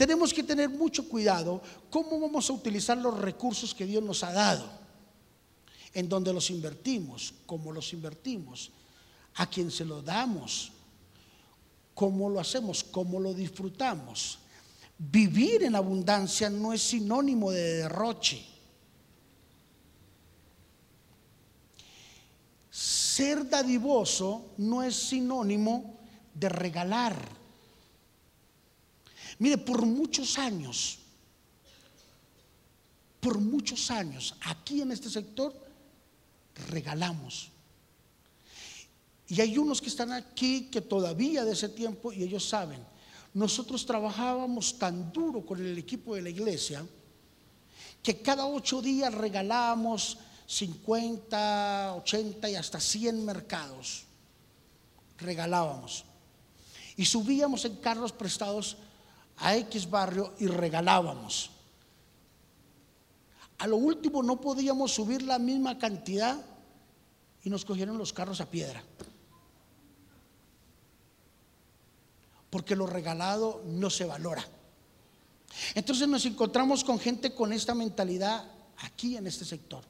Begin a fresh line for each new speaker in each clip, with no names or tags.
tenemos que tener mucho cuidado cómo vamos a utilizar los recursos que Dios nos ha dado, en donde los invertimos, cómo los invertimos, a quién se lo damos, cómo lo hacemos, cómo lo disfrutamos. Vivir en abundancia no es sinónimo de derroche. Ser dadivoso no es sinónimo de regalar. Mire, por muchos años, por muchos años, aquí en este sector, regalamos. Y hay unos que están aquí que todavía de ese tiempo, y ellos saben, nosotros trabajábamos tan duro con el equipo de la iglesia, que cada ocho días regalábamos 50, 80 y hasta 100 mercados. Regalábamos. Y subíamos en carros prestados a X barrio y regalábamos. A lo último no podíamos subir la misma cantidad y nos cogieron los carros a piedra. Porque lo regalado no se valora. Entonces nos encontramos con gente con esta mentalidad aquí en este sector.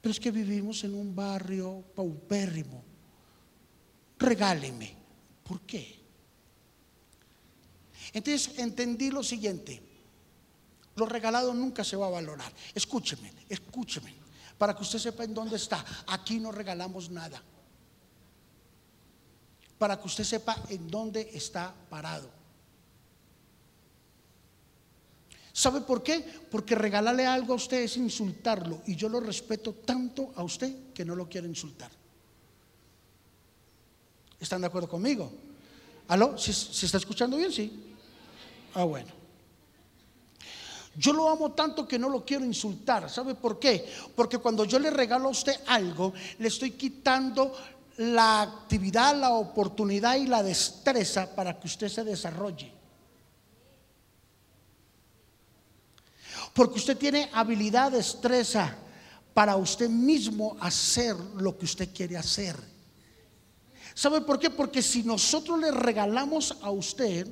Pero es que vivimos en un barrio paupérrimo. Regáleme. ¿Por qué? Entonces entendí lo siguiente. Lo regalado nunca se va a valorar. Escúcheme, escúcheme. Para que usted sepa en dónde está. Aquí no regalamos nada. Para que usted sepa en dónde está parado. ¿Sabe por qué? Porque regalarle algo a usted es insultarlo. Y yo lo respeto tanto a usted que no lo quiero insultar. ¿Están de acuerdo conmigo? ¿Aló? ¿Se, ¿Se, está escuchando bien? Sí. Ah, bueno. Yo lo amo tanto que no lo quiero insultar. ¿Sabe por qué? Porque cuando yo le regalo a usted algo, le estoy quitando la actividad, la oportunidad y la destreza para que usted se desarrolle. Porque usted tiene habilidad, destreza para usted mismo hacer lo que usted quiere hacer. ¿Sabe por qué? Porque si nosotros le regalamos a usted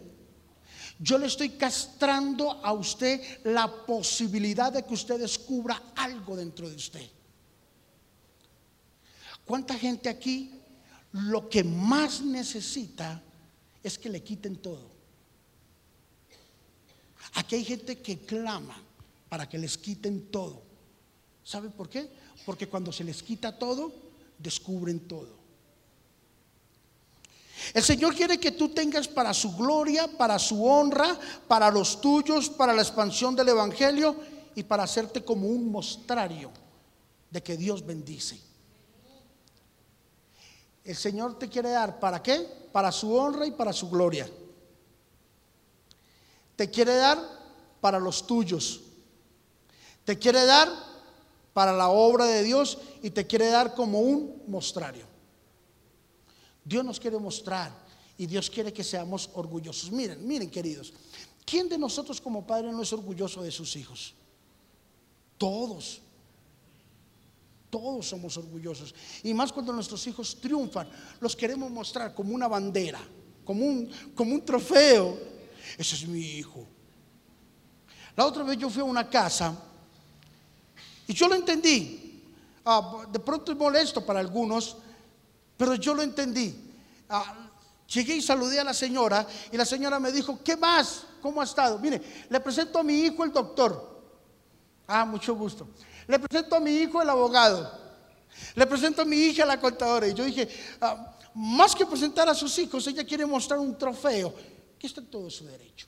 yo le estoy castrando a usted la posibilidad de que usted descubra algo dentro de usted. ¿Cuánta gente aquí lo que más necesita es que le quiten todo? Aquí hay gente que clama para que les quiten todo. ¿Sabe por qué? Porque cuando se les quita todo, descubren todo. El Señor quiere que tú tengas para su gloria, para su honra, para los tuyos, para la expansión del Evangelio y para hacerte como un mostrario de que Dios bendice. El Señor te quiere dar para qué? Para su honra y para su gloria. Te quiere dar para los tuyos. Te quiere dar para la obra de Dios y te quiere dar como un mostrario. Dios nos quiere mostrar y Dios quiere que seamos orgullosos. Miren, miren queridos, ¿quién de nosotros como padre no es orgulloso de sus hijos? Todos. Todos somos orgullosos. Y más cuando nuestros hijos triunfan, los queremos mostrar como una bandera, como un, como un trofeo. Ese es mi hijo. La otra vez yo fui a una casa y yo lo entendí. Ah, de pronto es molesto para algunos, pero yo lo entendí. Ah, llegué y saludé a la señora y la señora me dijo, ¿qué más? ¿Cómo ha estado? Mire, le presento a mi hijo el doctor. Ah, mucho gusto. Le presento a mi hijo el abogado. Le presento a mi hija la contadora. Y yo dije, ah, más que presentar a sus hijos, ella quiere mostrar un trofeo que está en todo su derecho.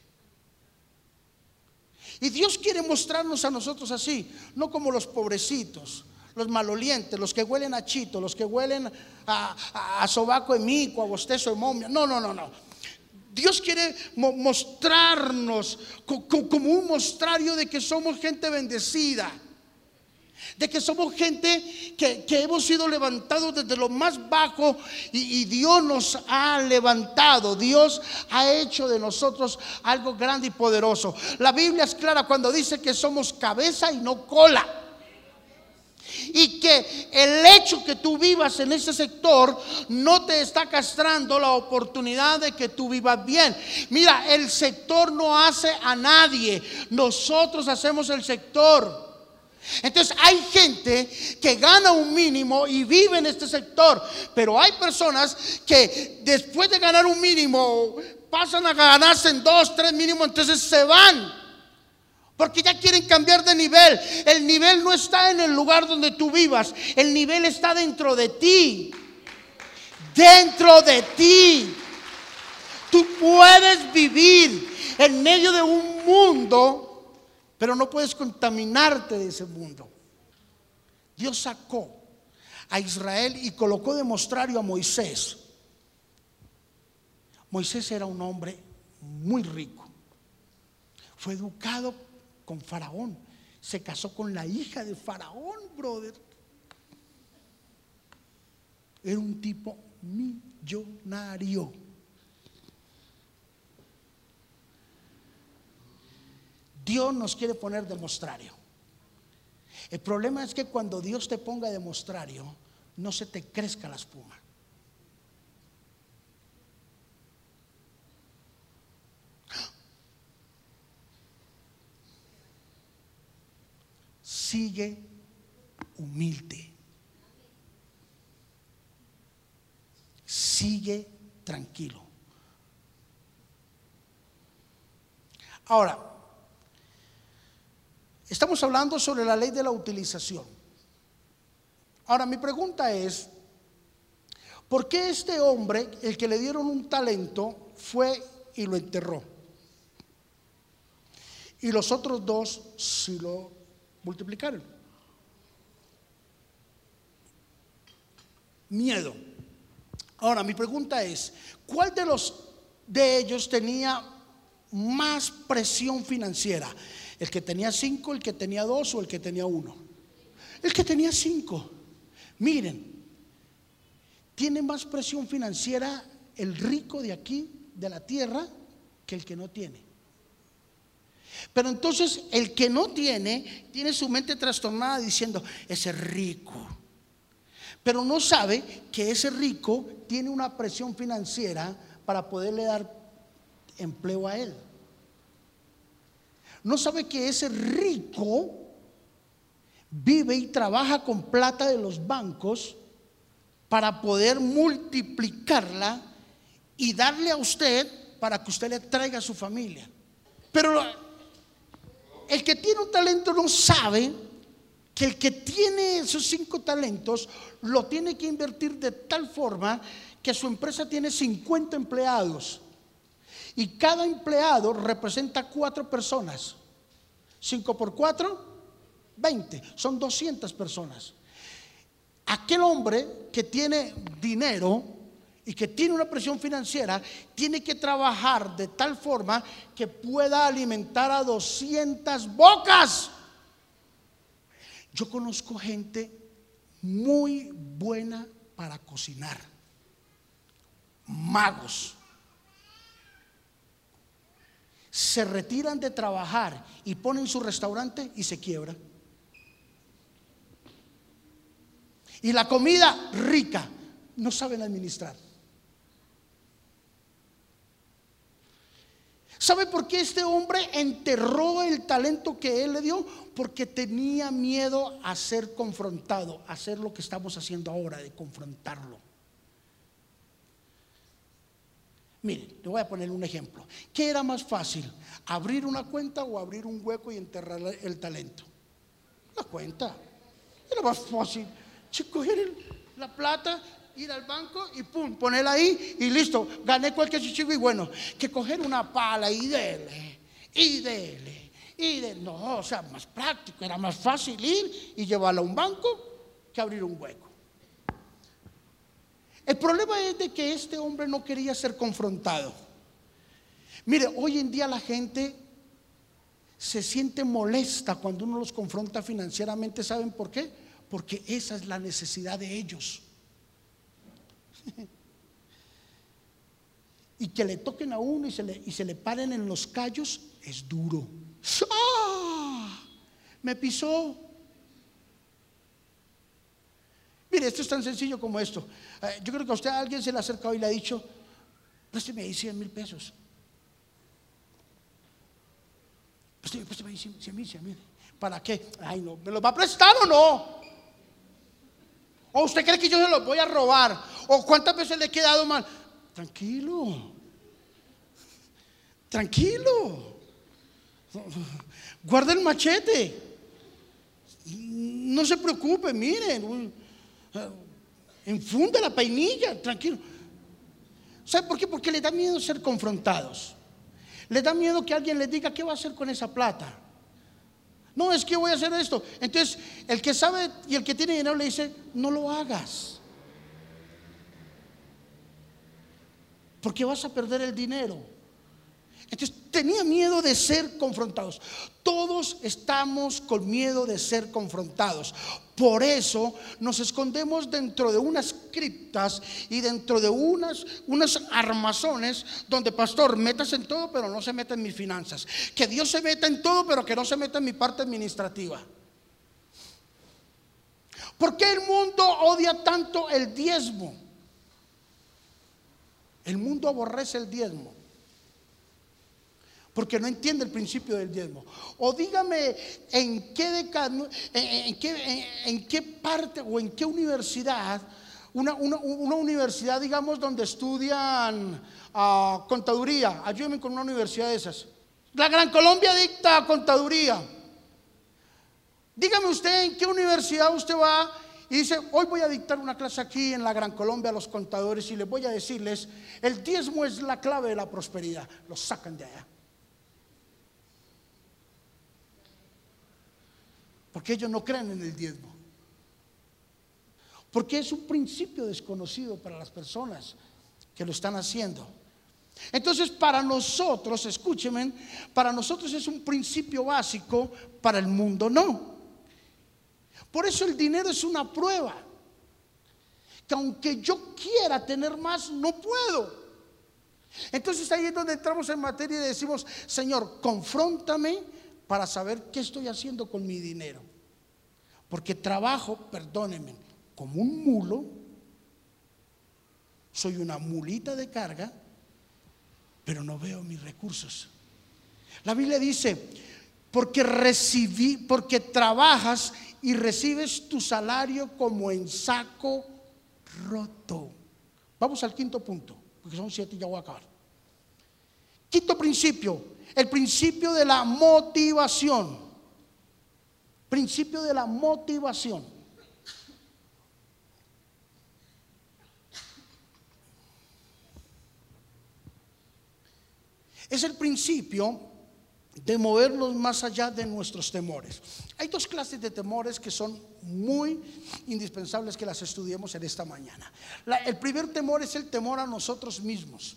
Y Dios quiere mostrarnos a nosotros así, no como los pobrecitos, los malolientes, los que huelen a chito, los que huelen a, a, sobaco mico, a bostezo de momia. No, no, no, no. Dios quiere mostrarnos como un mostrario de que somos gente bendecida. De que somos gente que, hemos sido levantados desde lo más bajo y, y Dios nos ha levantado. Dios ha hecho de nosotros algo grande y poderoso. La Biblia es clara cuando dice que somos cabeza y no cola. Y que el hecho que tú vivas en ese sector no te está castrando la oportunidad de que tú vivas bien. Mira, el sector no hace a nadie. Nosotros hacemos el sector. Entonces hay gente que gana un mínimo y vive en este sector, pero hay personas que después de ganar un mínimo pasan a ganarse en dos, tres mínimos, entonces se van. Porque ya quieren cambiar de nivel. El nivel no está en el lugar donde tú vivas. El nivel está dentro de ti. Dentro de ti. Tú puedes vivir en medio de un mundo, pero no puedes contaminarte de ese mundo. Dios sacó a Israel y colocó de mostrario a Moisés. Moisés era un hombre muy rico. Fue educado con Faraón. Se casó con la hija de Faraón, brother. Era un tipo millonario. Dios nos quiere poner demostrario. El problema es que cuando Dios te ponga demostrario, no se te crezca la espuma. Sigue humilde. Sigue tranquilo. Ahora, estamos hablando sobre la ley de la utilización. Ahora, mi pregunta es, ¿por qué este hombre, el que le dieron un talento, fue y lo enterró? Y los otros dos si lo multiplicaron. Miedo. Ahora, mi pregunta es, ¿cuál de los de ellos tenía más presión financiera? ¿El que tenía cinco, el que tenía dos o el que tenía uno? El que tenía cinco. Miren, tiene más presión financiera el rico de aquí, de la tierra, que el que no tiene. Pero entonces el que no tiene, tiene su mente trastornada diciendo, ese rico. Pero no sabe que ese rico tiene una presión financiera para poderle dar empleo a él. No sabe que ese rico vive y trabaja con plata de los bancos para poder multiplicarla y darle a usted para que usted le traiga a su familia. Pero el que tiene un talento no sabe que el que tiene esos cinco talentos lo tiene que invertir de tal forma que su empresa tiene 50 empleados y cada empleado representa cuatro personas. Cinco por cuatro, 20, son 200 personas. Aquel hombre que tiene dinero y que tiene una presión financiera, tiene que trabajar de tal forma que pueda alimentar a 200 bocas. Yo conozco gente muy buena para cocinar, magos. Se retiran de trabajar y ponen su restaurante y se quiebra. Y la comida rica, no saben administrar. ¿Sabe por qué este hombre enterró el talento que él le dio? Porque tenía miedo a ser confrontado, a hacer lo que estamos haciendo ahora, de confrontarlo. Mire, le voy a poner un ejemplo. ¿Qué era más fácil? ¿Abrir una cuenta o abrir un hueco y enterrar el talento? La cuenta. Era más fácil. Coger la plata, ir al banco y pum, ponerla ahí y listo, gané cualquier chichigo y bueno, que coger una pala y dele, y dele, y dele. No, o sea, más práctico, era más fácil ir y llevarla a un banco que abrir un hueco. El problema es de que este hombre no quería ser confrontado. Mire, hoy en día la gente se siente molesta cuando uno los confronta financieramente. ¿Saben por qué? Porque esa es la necesidad de ellos. y que le toquen a uno y se le, y se le paren en los callos es duro. ¡Ah! Me pisó. Mire, esto es tan sencillo como esto. Eh, yo creo que a usted a alguien se le ha acercado y le ha dicho, présteme ahí 100 mil pesos. Présteme, ahí 100 mil, 100 mil. ¿Para qué? Ay, no, ¿me los va a prestar o no? ¿O usted cree que yo se los voy a robar? ¿O cuántas veces le he quedado mal? Tranquilo. Tranquilo. Guarda el machete. No se preocupe, miren. Enfunda la peinilla, tranquilo. ¿Sabe por qué? Porque le da miedo ser confrontados. Le da miedo que alguien le diga qué va a hacer con esa plata. No, es que voy a hacer esto. Entonces, el que sabe y el que tiene dinero le dice, no lo hagas. Porque vas a perder el dinero. Entonces tenía miedo de ser confrontados. Todos estamos con miedo de ser confrontados. Por eso nos escondemos dentro de unas criptas y dentro de unas, unas armazones donde, pastor, metas en todo, pero no se meta en mis finanzas. Que Dios se meta en todo, pero que no se meta en mi parte administrativa. ¿Por qué el mundo odia tanto el diezmo? El mundo aborrece el diezmo porque no entiende el principio del diezmo. O dígame en qué, en, qué, en, qué parte o en qué universidad, una, universidad, digamos, donde estudian ah, contaduría. Ayúdenme con una universidad de esas. La Gran Colombia dicta contaduría. Dígame usted en qué universidad usted va y dice, hoy voy a dictar una clase aquí en la Gran Colombia a los contadores y les voy a decirles, el diezmo es la clave de la prosperidad. Lo sacan de allá. Porque ellos no creen en el diezmo. Porque es un principio desconocido para las personas que lo están haciendo. Entonces, para nosotros, escúcheme, para nosotros es un principio básico, para el mundo no. Por eso el dinero es una prueba. Que aunque yo quiera tener más, no puedo. Entonces ahí es donde entramos en materia y decimos, Señor, confróntame para saber qué estoy haciendo con mi dinero. Porque trabajo, perdónenme, como un mulo, soy una mulita de carga, pero no veo mis recursos. La Biblia dice, porque recibí, porque trabajas y recibes tu salario como en saco roto. Vamos al quinto punto, porque son siete y ya voy a acabar. Quinto principio, el principio de la motivación. Principio de la motivación. Es el principio de movernos más allá de nuestros temores. Hay dos clases de temores que son muy indispensables que las estudiemos en esta mañana. el primer temor es el temor a nosotros mismos.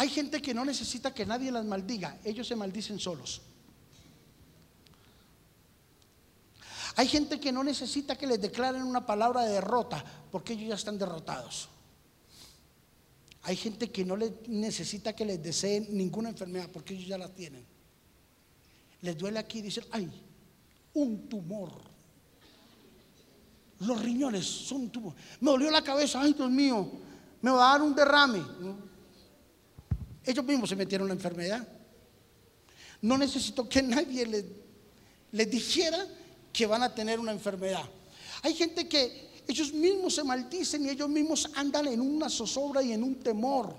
Hay gente que no necesita que nadie las maldiga, ellos se maldicen solos. Hay gente que no necesita que les declaren una palabra de derrota, porque ellos ya están derrotados. Hay gente que no necesita que les deseen ninguna enfermedad, porque ellos ya la tienen. Les duele aquí y dicen, ay, un tumor. Los riñones son un tumor. Me dolió la cabeza, ay Dios mío, me va a dar un derrame. Ellos mismos se metieron en la enfermedad. No necesito que nadie les dijera que van a tener una enfermedad. Hay gente que ellos mismos se maldicen y ellos mismos andan en una zozobra y en un temor.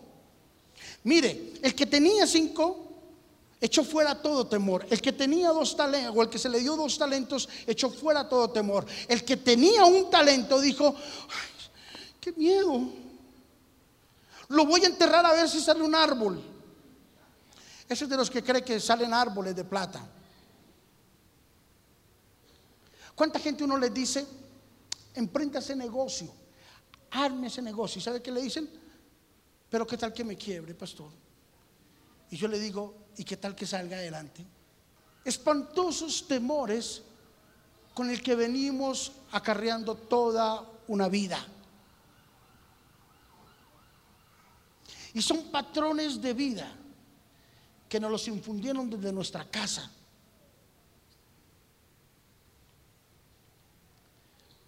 Mire, el que tenía cinco echó fuera todo temor. El que tenía dos talentos, o el que se le dio dos talentos, echó fuera todo temor. El que tenía un talento dijo, qué miedo. Lo voy a enterrar a ver si sale un árbol. Ese es de los que cree que salen árboles de plata. ¿Cuánta gente uno les dice, emprenda ese negocio, arme ese negocio? ¿Y sabe qué le dicen? Pero qué tal que me quiebre, pastor. Y yo le digo, ¿y qué tal que salga adelante? Espantosos temores con el que venimos acarreando toda una vida. Y son patrones de vida que nos los infundieron desde nuestra casa.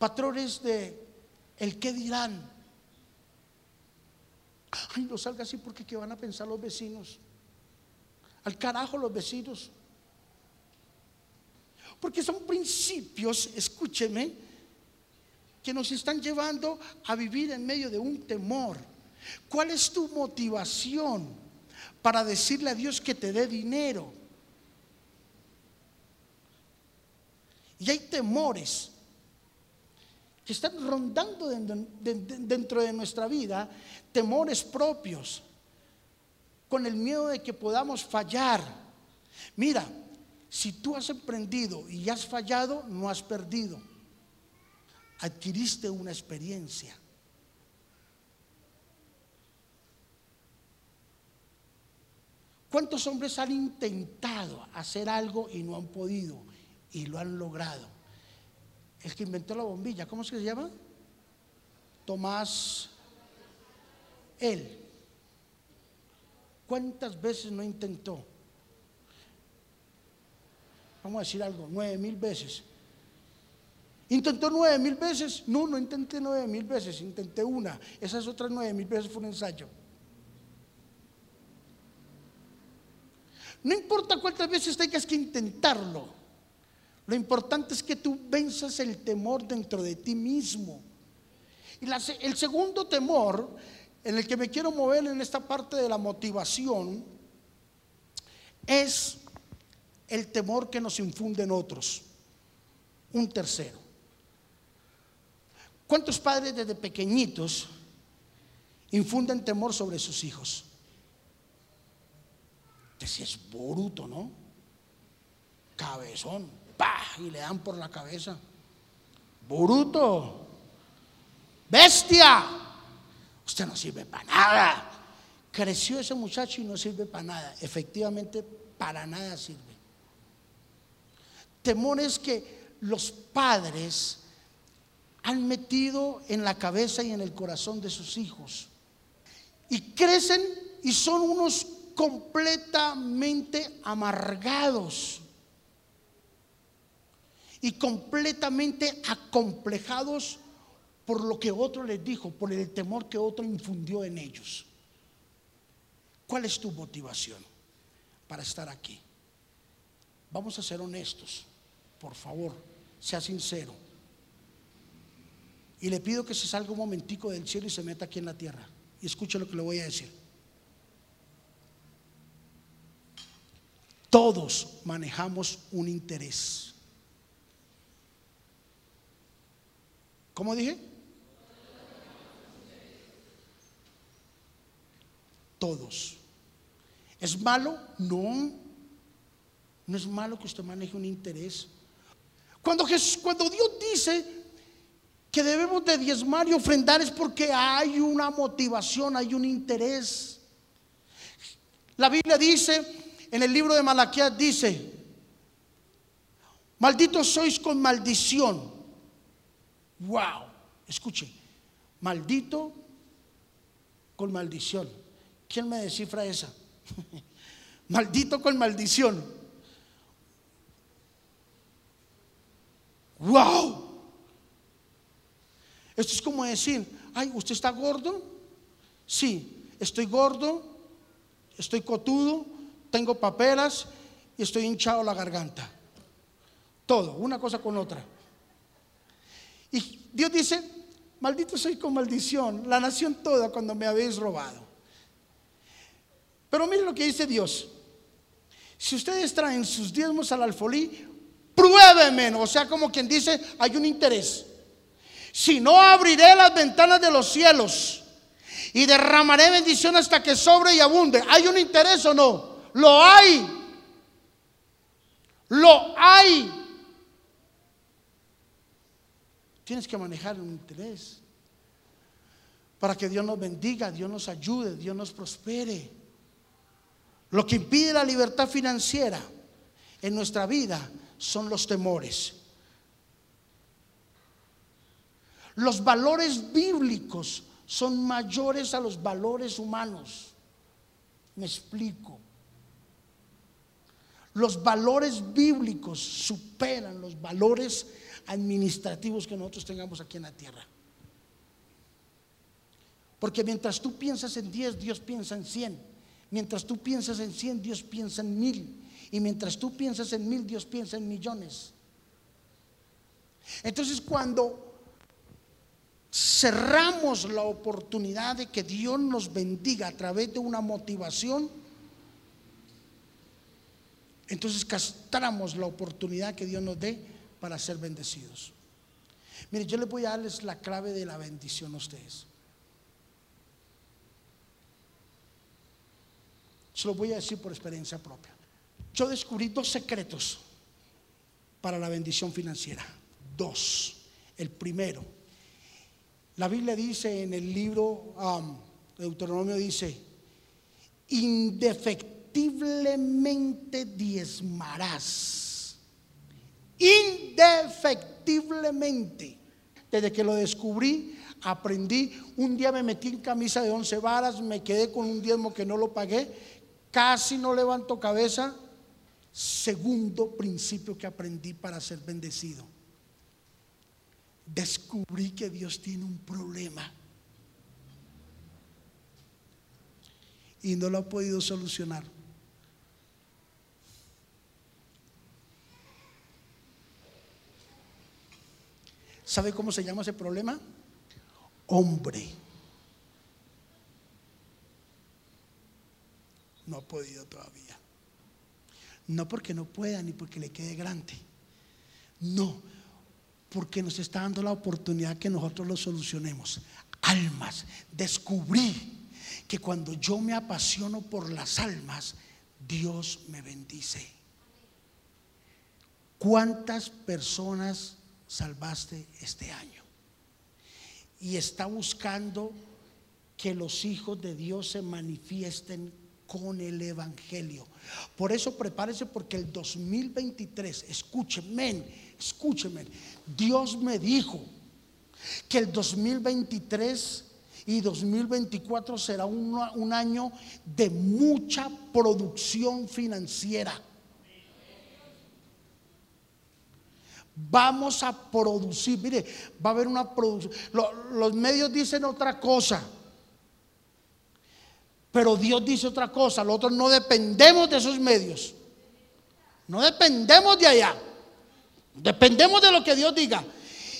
patrones de el qué dirán. Ay, no salga así porque qué van a pensar los vecinos. Al carajo los vecinos. Porque son principios, escúcheme, que nos están llevando a vivir en medio de un temor. ¿Cuál es tu motivación para decirle a Dios que te dé dinero? Y hay temores que están rondando dentro de nuestra vida, temores propios, con el miedo de que podamos fallar. Mira, si tú has emprendido y has fallado, no has perdido. Adquiriste una experiencia. ¿Cuántos hombres han intentado hacer algo y no han podido y lo han logrado? El que inventó la bombilla, ¿cómo se llama? Tomás, él. ¿Cuántas veces no intentó? Vamos a decir algo, nueve mil veces. ¿Intentó nueve mil veces? No, no intenté nueve mil veces, intenté una. Esas otras nueve mil veces fue un ensayo. No importa cuántas veces tengas que intentarlo. Lo importante es que tú venzas el temor dentro de ti mismo. Y el segundo temor en el que me quiero mover en esta parte de la motivación es el temor que nos infunden otros. Un tercero. ¿Cuántos padres desde pequeñitos infunden temor sobre sus hijos? Si es bruto, ¿no? Cabezón, ¡pah! Y le dan por la cabeza. Bruto, bestia, usted no sirve para nada. Creció ese muchacho y no sirve para nada. Efectivamente, para nada sirve. Temores que los padres han metido en la cabeza y en el corazón de sus hijos. Y crecen y son unos completamente amargados y completamente acomplejados por lo que otro les dijo, por el temor que otro infundió en ellos. ¿Cuál es tu motivación para estar aquí? Vamos a ser honestos, por favor, sea sincero. Y le pido que se salga un momentico del cielo y se meta aquí en la tierra. Y escuche lo que le voy a decir. Todos manejamos un interés. ¿Cómo dije? Todos. ¿Es malo? No. No es malo que usted maneje un interés. Cuando, Jesús, cuando Dios dice que debemos de diezmar y ofrendar es porque hay una motivación, hay un interés. La Biblia dice, en el libro de Malaquías dice, malditos sois con maldición. Wow, escuche, maldito con maldición. ¿Quién me descifra esa? maldito con maldición. Wow. Esto es como decir, ay, ¿usted está gordo? Sí, estoy gordo, estoy cotudo, tengo paperas y estoy hinchado la garganta. Todo, una cosa con otra. Y Dios dice, maldito soy con maldición, la nación toda cuando me habéis robado. Pero miren lo que dice Dios. Si ustedes traen sus diezmos al alfolí, pruébeme, o sea, como quien dice, hay un interés. Si no abriré las ventanas de los cielos y derramaré bendición hasta que sobre y abunde. ¿Hay un interés o no? Lo hay. Lo hay. Tienes que manejar un interés para que Dios nos bendiga, Dios nos ayude, Dios nos prospere. Lo que impide la libertad financiera en nuestra vida son los temores. Los valores bíblicos son mayores a los valores humanos. Me explico. Los valores bíblicos superan los valores administrativos que nosotros tengamos aquí en la tierra. Porque mientras tú piensas en 10, Dios piensa en 100. Mientras tú piensas en 100, Dios piensa en mil. Y mientras tú piensas en mil, Dios piensa en millones. Entonces cuando cerramos la oportunidad de que Dios nos bendiga a través de una motivación, entonces castramos la oportunidad que Dios nos dé para ser bendecidos. Mire, yo les voy a darles la clave de la bendición a ustedes. Se lo voy a decir por experiencia propia. Yo descubrí dos secretos para la bendición financiera. Dos. El primero, la Biblia dice en el libro um, Deuteronomio dice, indefectiblemente diezmarás. Indefectiblemente. Desde que lo descubrí, aprendí. Un día me metí en camisa de once varas, me quedé con un diezmo que no lo pagué, casi no levanto cabeza. Segundo principio que aprendí para ser bendecido descubrí que Dios tiene un problema y no lo ha podido solucionar. ¿Sabe cómo se llama ese problema? Hombre. No ha podido todavía. No porque no pueda ni porque le quede grande. No, porque nos está dando la oportunidad que nosotros lo solucionemos. Almas, descubrí que cuando yo me apasiono por las almas, Dios me bendice. ¿Cuántas personas salvaste este año? Y está buscando que los hijos de Dios se manifiesten con el Evangelio. Por eso prepárese porque el 2023, escúcheme, escúcheme, Dios me dijo que el 2023 y 2024 será un, un año de mucha producción financiera. Vamos a producir, mire, va a haber una producción. los medios dicen otra cosa. Pero Dios dice otra cosa, nosotros no dependemos de esos medios. No dependemos de allá. Dependemos de lo que Dios diga.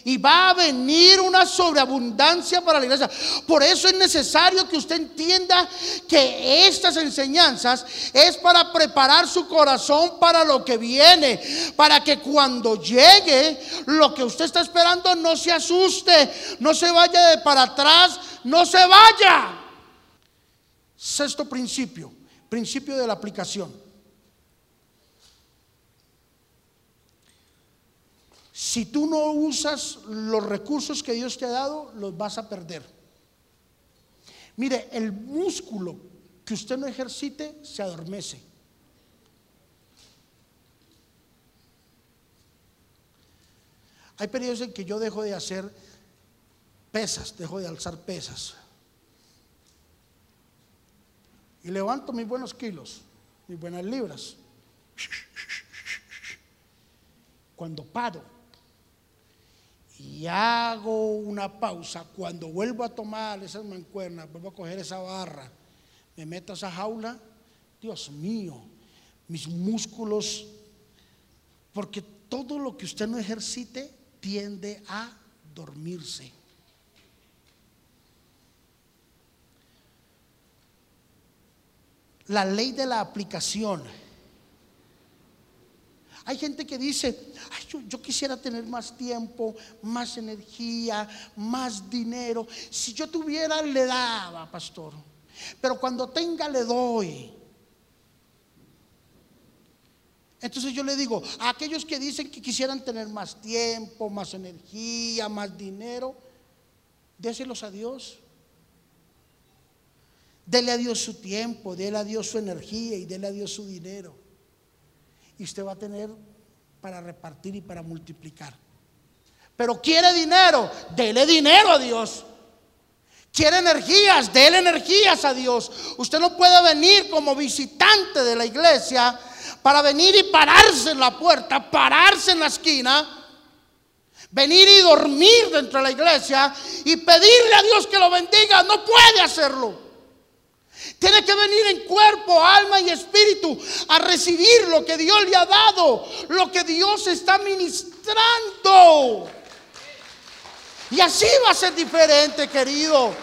Y va a venir una sobreabundancia para la iglesia. Por eso es necesario que usted entienda que estas enseñanzas es para preparar su corazón para lo que viene. Para que cuando llegue lo que usted está esperando no se asuste, no se vaya de para atrás, no se vaya. Sexto principio, principio de la aplicación. Si tú no usas los recursos que Dios te ha dado, los vas a perder. Mire, el músculo que usted no ejercite se adormece. Hay periodos en que yo dejo de hacer pesas, dejo de alzar pesas y levanto mis buenos kilos, mis buenas libras. Cuando paro y hago una pausa, cuando vuelvo a tomar esas mancuernas, vuelvo a coger esa barra, me meto a esa jaula, Dios mío, mis músculos, porque todo lo que usted no ejercite tiende a dormirse. la ley de la aplicación. Hay gente que dice, yo, quisiera tener más tiempo, más energía, más dinero. Si yo tuviera, le daba, pastor. Pero cuando tenga, le doy. Entonces yo le digo, a aquellos que dicen que quisieran tener más tiempo, más energía, más dinero, déselos a Dios. Dele a Dios su tiempo, dele a Dios su energía y dele a Dios su dinero. Y usted va a tener para repartir y para multiplicar. Pero quiere dinero, dele dinero a Dios. Quiere energías, dele energías a Dios. Usted no puede venir como visitante de la iglesia para venir y pararse en la puerta, pararse en la esquina venir y dormir dentro de la iglesia y pedirle a Dios que lo bendiga. No puede hacerlo. Tiene que venir en cuerpo, alma y espíritu a recibir lo que Dios le ha dado, lo que Dios está ministrando. Y así va a ser diferente, querido.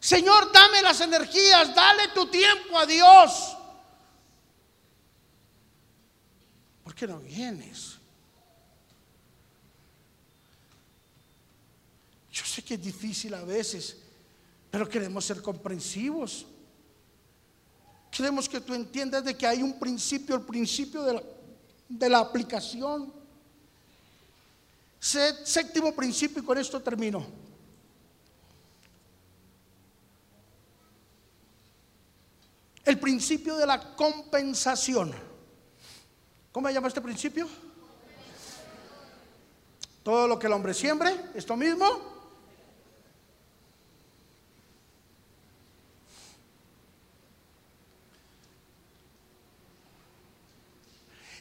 Señor, dame las energías, dale tu tiempo a Dios. ¿Por qué no vienes? Yo sé que es difícil a veces, pero queremos ser comprensivos. Queremos que tú entiendas de que hay un principio, el principio de la, de la aplicación. Séptimo principio y con esto termino. El principio de la compensación. ¿Cómo se llama este principio? Todo lo que el hombre siembre, esto mismo.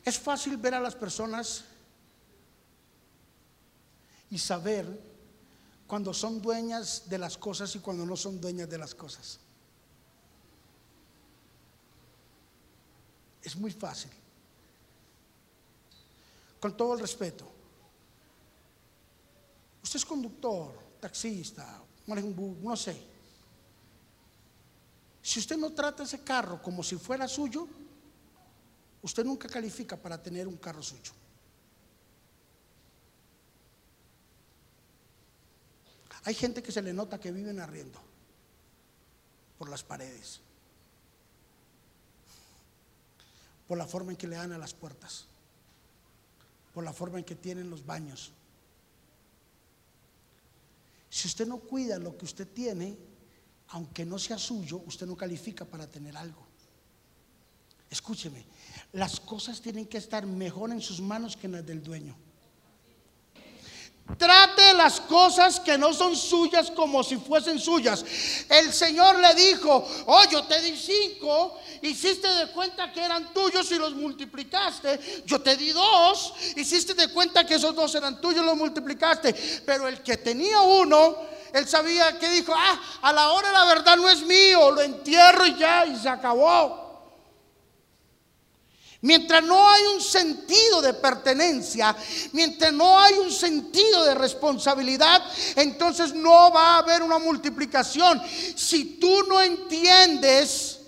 Es fácil ver a las personas y saber cuando son dueñas de las cosas y cuando no son dueñas de las cosas. Es muy fácil. Con todo el respeto. Usted es conductor, taxista, no sé. Si usted no trata ese carro como si fuera suyo, usted nunca califica para tener un carro suyo. Hay gente que se le nota que viven arriendo por las paredes. por la forma en que le dan a las puertas, por la forma en que tienen los baños. Si usted no cuida lo que usted tiene, aunque no sea suyo, usted no califica para tener algo. Escúcheme, las cosas tienen que estar mejor en sus manos que en las del dueño. Trate las cosas que no son suyas como si fuesen suyas. El Señor le dijo, oh, yo te di cinco, hiciste de cuenta que eran tuyos y los multiplicaste. Yo te di dos, hiciste de cuenta que esos dos eran tuyos y los multiplicaste. Pero el que tenía uno, él sabía que dijo, ah, a la hora la verdad no es mío, lo entierro y ya, y se acabó. Mientras no hay un sentido de pertenencia, mientras no hay un sentido de responsabilidad, entonces no va a haber una multiplicación. Si tú no entiendes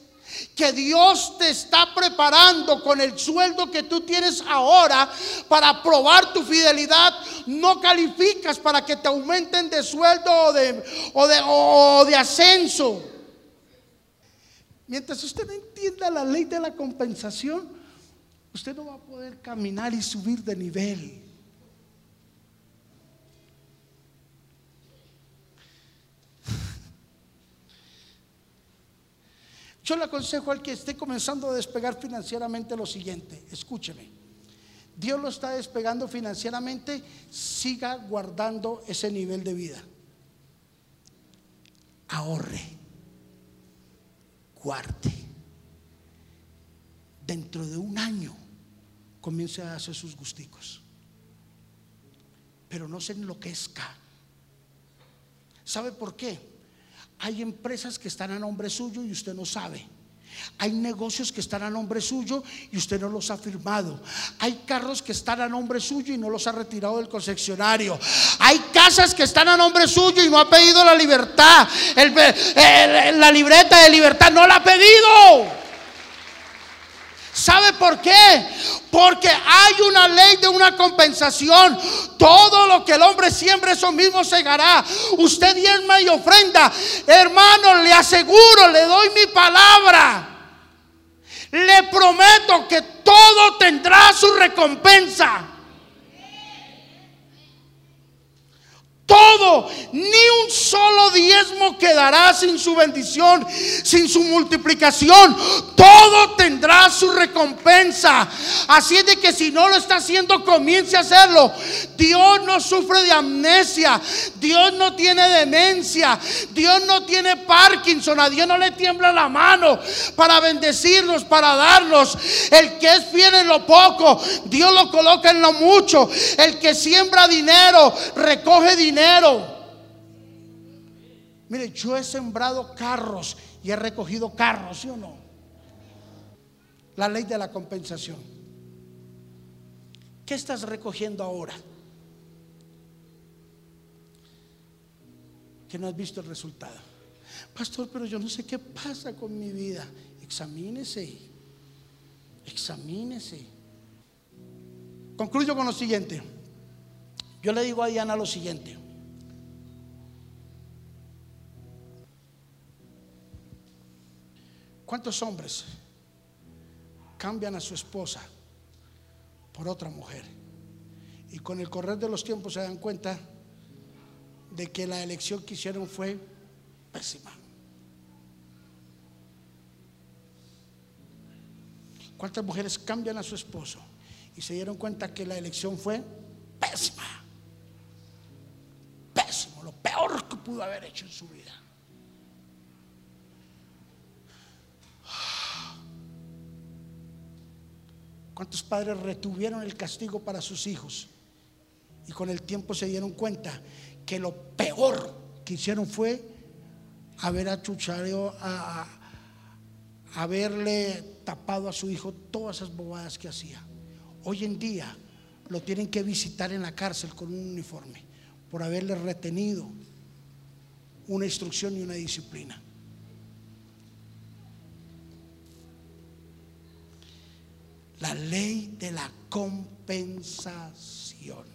que Dios te está preparando con el sueldo que tú tienes ahora para probar tu fidelidad, no calificas para que te aumenten de sueldo o de, o de, o de ascenso. Mientras usted no entienda la ley de la compensación, usted no va a poder caminar y subir de nivel. Yo le aconsejo al que esté comenzando a despegar financieramente lo siguiente, escúcheme. Dios lo está despegando financieramente, siga guardando ese nivel de vida. Ahorre, guarde. Dentro de un año comience a hacer sus gusticos. Pero no se enloquezca. ¿Sabe por qué? Hay empresas que están a nombre suyo y usted no sabe. Hay negocios que están a nombre suyo y usted no los ha firmado. Hay carros que están a nombre suyo y no los ha retirado del concesionario. Hay casas que están a nombre suyo y no ha pedido la libertad. la libreta de libertad no la ha pedido. ¿Sabe por qué? Porque hay una ley de una compensación. Todo lo que el hombre siempre eso mismo segará. Usted diezma y ofrenda. Hermano, le aseguro, le doy mi palabra. Le prometo que todo tendrá su recompensa. Todo, ni un solo diezmo quedará sin su bendición, sin su multiplicación. Todo tendrá su recompensa. Así es de que si no lo está haciendo, comience a hacerlo. Dios no sufre de amnesia. Dios no tiene demencia. Dios no tiene Parkinson. A Dios no le tiembla la mano para bendecirnos, para darnos. El que es fiel en lo poco, Dios lo coloca en lo mucho. El que siembra dinero, recoge dinero Mire, yo he sembrado carros y he recogido carros, ¿sí o no? La ley de la compensación. ¿Qué estás recogiendo ahora? Que no has visto el resultado. Pastor, pero yo no sé qué pasa con mi vida. Examínese. Examínese. Concluyo con lo siguiente. Yo le digo a Diana lo siguiente. ¿Cuántos hombres cambian a su esposa por otra mujer? Y con el correr de los tiempos se dan cuenta de que la elección que hicieron fue pésima. ¿Cuántas mujeres cambian a su esposo y se dieron cuenta que la elección fue pésima? Pésimo, lo peor que pudo haber hecho en su vida. ¿Cuántos padres retuvieron el castigo para sus hijos? Y con el tiempo se dieron cuenta que lo peor que hicieron fue haber achuchado, a, haberle tapado a su hijo todas esas bobadas que hacía. Hoy en día lo tienen que visitar en la cárcel con un uniforme por haberle retenido una instrucción y una disciplina. La ley de la compensación.